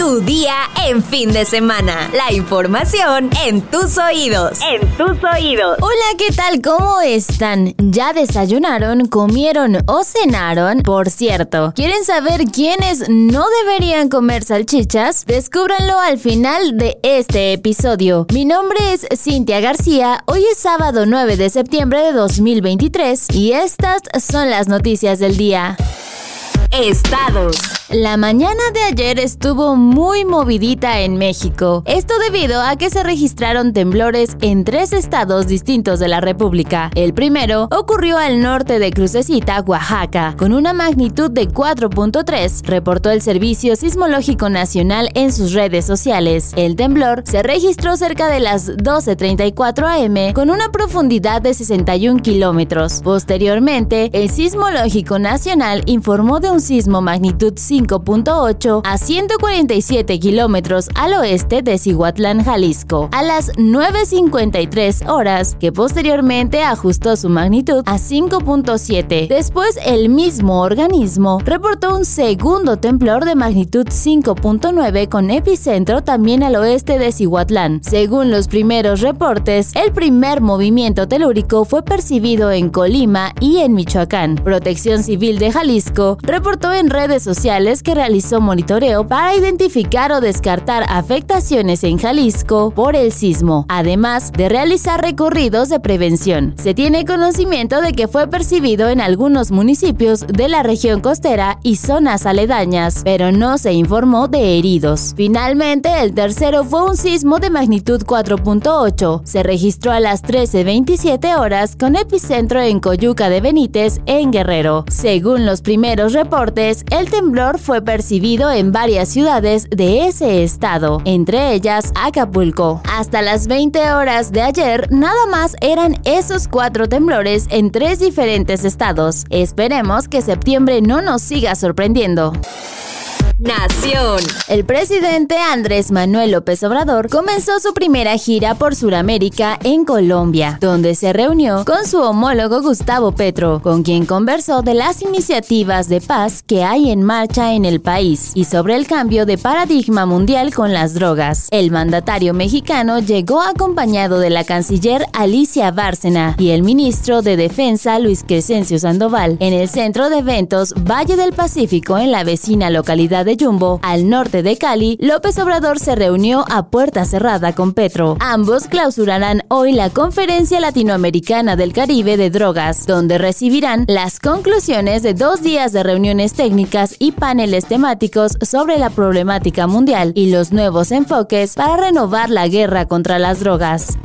Tu día en fin de semana. La información en tus oídos. En tus oídos. Hola, ¿qué tal? ¿Cómo están? ¿Ya desayunaron, comieron o cenaron? Por cierto, ¿quieren saber quiénes no deberían comer salchichas? Descúbranlo al final de este episodio. Mi nombre es Cintia García. Hoy es sábado 9 de septiembre de 2023 y estas son las noticias del día. Estados. La mañana de ayer estuvo muy movidita en México. Esto debido a que se registraron temblores en tres estados distintos de la República. El primero ocurrió al norte de Crucecita, Oaxaca, con una magnitud de 4.3, reportó el Servicio Sismológico Nacional en sus redes sociales. El temblor se registró cerca de las 12.34 am con una profundidad de 61 kilómetros. Posteriormente, el Sismológico Nacional informó de un sismo magnitud 5 5.8 a 147 kilómetros al oeste de Cihuatlán, Jalisco, a las 9.53 horas, que posteriormente ajustó su magnitud a 5.7. Después, el mismo organismo reportó un segundo temblor de magnitud 5.9 con epicentro también al oeste de Cihuatlán. Según los primeros reportes, el primer movimiento telúrico fue percibido en Colima y en Michoacán. Protección Civil de Jalisco reportó en redes sociales que realizó monitoreo para identificar o descartar afectaciones en Jalisco por el sismo, además de realizar recorridos de prevención. Se tiene conocimiento de que fue percibido en algunos municipios de la región costera y zonas aledañas, pero no se informó de heridos. Finalmente, el tercero fue un sismo de magnitud 4.8. Se registró a las 13.27 horas con epicentro en Coyuca de Benítez, en Guerrero. Según los primeros reportes, el temblor fue percibido en varias ciudades de ese estado, entre ellas Acapulco. Hasta las 20 horas de ayer, nada más eran esos cuatro temblores en tres diferentes estados. Esperemos que septiembre no nos siga sorprendiendo. Nación. El presidente Andrés Manuel López Obrador comenzó su primera gira por Sudamérica en Colombia, donde se reunió con su homólogo Gustavo Petro, con quien conversó de las iniciativas de paz que hay en marcha en el país y sobre el cambio de paradigma mundial con las drogas. El mandatario mexicano llegó acompañado de la canciller Alicia Bárcena y el ministro de Defensa Luis Crescencio Sandoval en el centro de eventos Valle del Pacífico en la vecina localidad de Jumbo, al norte de Cali, López Obrador se reunió a puerta cerrada con Petro. Ambos clausurarán hoy la Conferencia Latinoamericana del Caribe de Drogas, donde recibirán las conclusiones de dos días de reuniones técnicas y paneles temáticos sobre la problemática mundial y los nuevos enfoques para renovar la guerra contra las drogas.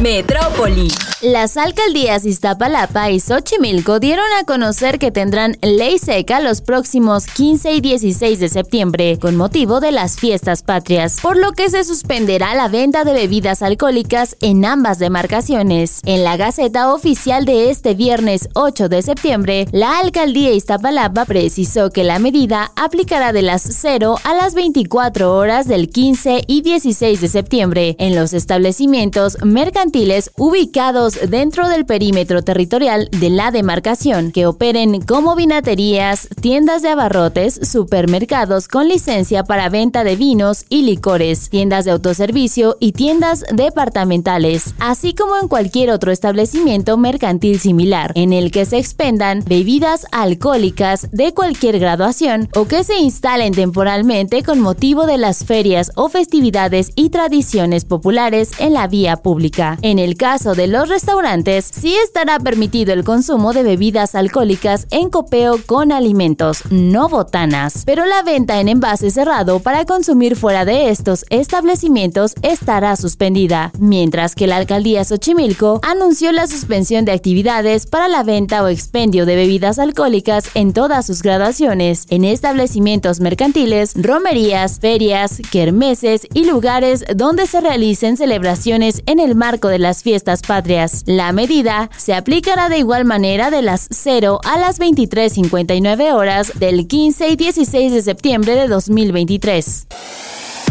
Metrópoli. Las alcaldías Iztapalapa y Xochimilco dieron a conocer que tendrán ley seca los próximos 15 y 16 de septiembre con motivo de las fiestas patrias, por lo que se suspenderá la venta de bebidas alcohólicas en ambas demarcaciones. En la Gaceta Oficial de este viernes 8 de septiembre, la alcaldía Iztapalapa precisó que la medida aplicará de las 0 a las 24 horas del 15 y 16 de septiembre en los establecimientos mercantiles ubicados dentro del perímetro territorial de la demarcación que operen como vinaterías, tiendas de abarrotes, supermercados con licencia para venta de vinos y licores, tiendas de autoservicio y tiendas departamentales, así como en cualquier otro establecimiento mercantil similar en el que se expendan bebidas alcohólicas de cualquier graduación o que se instalen temporalmente con motivo de las ferias o festividades y tradiciones populares en la vía pública. En el caso de los restaurantes sí estará permitido el consumo de bebidas alcohólicas en copeo con alimentos, no botanas, pero la venta en envase cerrado para consumir fuera de estos establecimientos estará suspendida, mientras que la alcaldía Xochimilco anunció la suspensión de actividades para la venta o expendio de bebidas alcohólicas en todas sus gradaciones, en establecimientos mercantiles, romerías, ferias, kermeses y lugares donde se realicen celebraciones en el marco de las fiestas patrias. La medida se aplicará de igual manera de las 0 a las 23.59 horas del 15 y 16 de septiembre de 2023.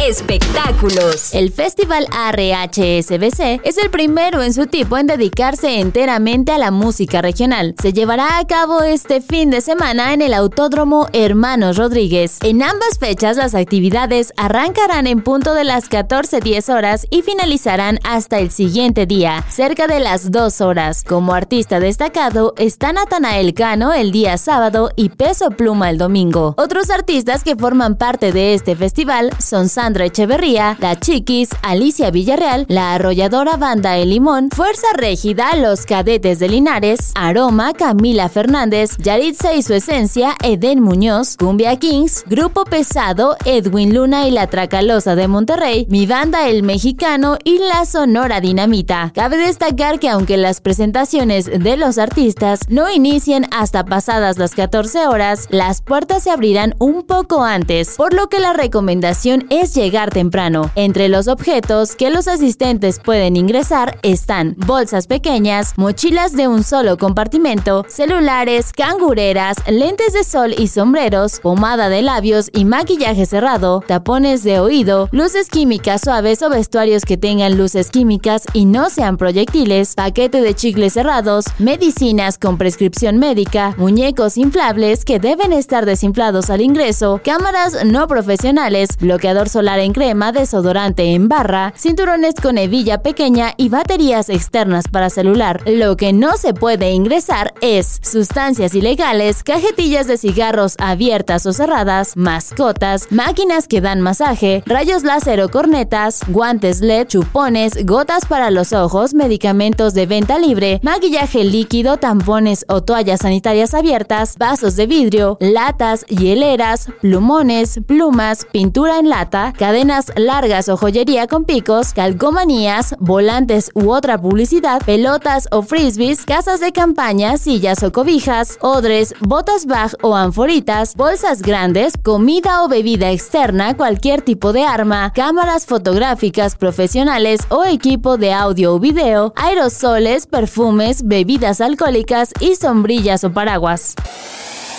Espectáculos. El Festival RHSBC es el primero en su tipo en dedicarse enteramente a la música regional. Se llevará a cabo este fin de semana en el Autódromo Hermanos Rodríguez. En ambas fechas las actividades arrancarán en punto de las 14.10 horas y finalizarán hasta el siguiente día, cerca de las 2 horas. Como artista destacado está Natanael Cano el día sábado y Peso Pluma el domingo. Otros artistas que forman parte de este festival son Sandra Echeverría, La Chiquis, Alicia Villarreal, la arrolladora banda El Limón, Fuerza Régida, Los Cadetes de Linares, Aroma, Camila Fernández, Yaritza y su esencia, Eden Muñoz, Cumbia Kings, Grupo Pesado, Edwin Luna y La Tracalosa de Monterrey, Mi Banda El Mexicano y La Sonora Dinamita. Cabe destacar que aunque las presentaciones de los artistas no inician hasta pasadas las 14 horas, las puertas se abrirán un poco antes, por lo que la recomendación es llegar temprano. Entre los objetos que los asistentes pueden ingresar están bolsas pequeñas, mochilas de un solo compartimento, celulares, cangureras, lentes de sol y sombreros, pomada de labios y maquillaje cerrado, tapones de oído, luces químicas suaves o vestuarios que tengan luces químicas y no sean proyectiles, paquete de chicles cerrados, medicinas con prescripción médica, muñecos inflables que deben estar desinflados al ingreso, cámaras no profesionales, bloqueador solar en crema, desodorante en barra, cinturones con hebilla pequeña y baterías externas para celular. Lo que no se puede ingresar es sustancias ilegales, cajetillas de cigarros abiertas o cerradas, mascotas, máquinas que dan masaje, rayos láser o cornetas, guantes LED, chupones, gotas para los ojos, medicamentos de venta libre, maquillaje líquido, tampones o toallas sanitarias abiertas, vasos de vidrio, latas, hieleras, plumones, plumas, pintura en lata, cadenas largas o joyería con picos, calcomanías, volantes u otra publicidad, pelotas o frisbees, casas de campaña, sillas o cobijas, odres, botas bag o anforitas, bolsas grandes, comida o bebida externa, cualquier tipo de arma, cámaras fotográficas profesionales o equipo de audio o video, aerosoles, perfumes, bebidas alcohólicas y sombrillas o paraguas.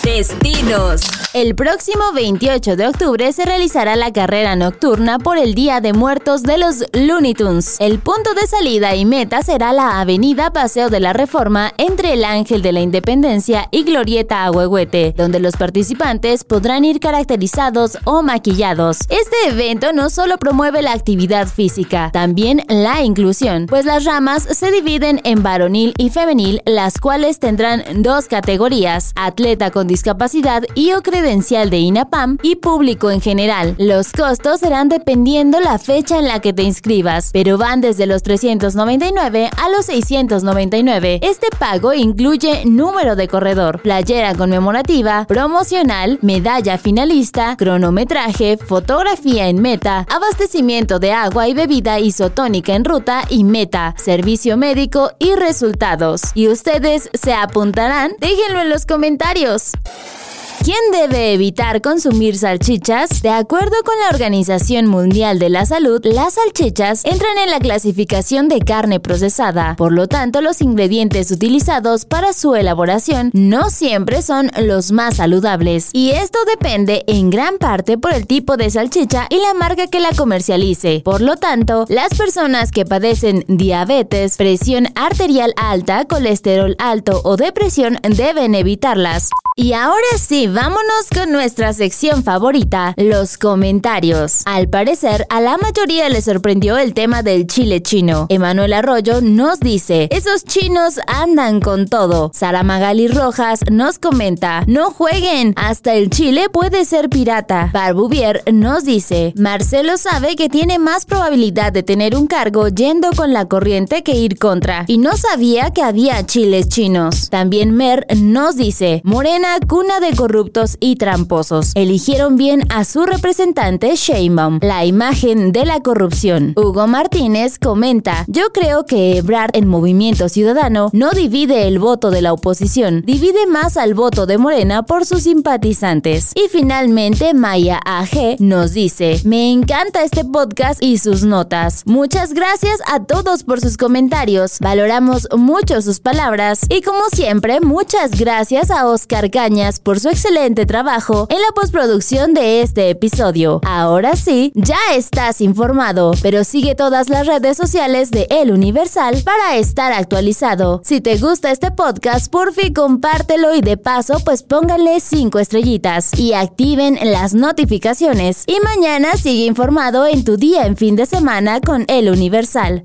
Destinos. El próximo 28 de octubre se realizará la carrera nocturna por el Día de Muertos de los Looney Tunes. El punto de salida y meta será la Avenida Paseo de la Reforma entre el Ángel de la Independencia y Glorieta Ahuehuete, donde los participantes podrán ir caracterizados o maquillados. Este evento no solo promueve la actividad física, también la inclusión, pues las ramas se dividen en varonil y femenil, las cuales tendrán dos categorías, atleta con discapacidad y o credencial de INAPAM y público en general. Los costos serán dependiendo la fecha en la que te inscribas, pero van desde los 399 a los 699. Este pago incluye número de corredor, playera conmemorativa, promocional, medalla finalista, cronometraje, fotografía en meta, abastecimiento de agua y bebida isotónica en ruta y meta, servicio médico y resultados. ¿Y ustedes se apuntarán? Déjenlo en los comentarios. ¿Quién debe evitar consumir salchichas? De acuerdo con la Organización Mundial de la Salud, las salchichas entran en la clasificación de carne procesada. Por lo tanto, los ingredientes utilizados para su elaboración no siempre son los más saludables. Y esto depende en gran parte por el tipo de salchicha y la marca que la comercialice. Por lo tanto, las personas que padecen diabetes, presión arterial alta, colesterol alto o depresión deben evitarlas. Y ahora sí, vámonos con nuestra sección favorita, los comentarios. Al parecer, a la mayoría le sorprendió el tema del chile chino. Emanuel Arroyo nos dice, esos chinos andan con todo. Sara Magali Rojas nos comenta, no jueguen, hasta el chile puede ser pirata. Barbuvier nos dice, Marcelo sabe que tiene más probabilidad de tener un cargo yendo con la corriente que ir contra. Y no sabía que había chiles chinos. También Mer nos dice, Morena cuna de corruptos y tramposos. Eligieron bien a su representante Sheinbaum, la imagen de la corrupción. Hugo Martínez comenta, yo creo que Ebrard en Movimiento Ciudadano no divide el voto de la oposición, divide más al voto de Morena por sus simpatizantes. Y finalmente Maya AG nos dice, me encanta este podcast y sus notas. Muchas gracias a todos por sus comentarios, valoramos mucho sus palabras y como siempre muchas gracias a Oscar Cañas por su excelente trabajo en la postproducción de este episodio. Ahora sí, ya estás informado, pero sigue todas las redes sociales de El Universal para estar actualizado. Si te gusta este podcast, por fin compártelo y de paso pues pónganle 5 estrellitas y activen las notificaciones. Y mañana sigue informado en tu día en fin de semana con El Universal.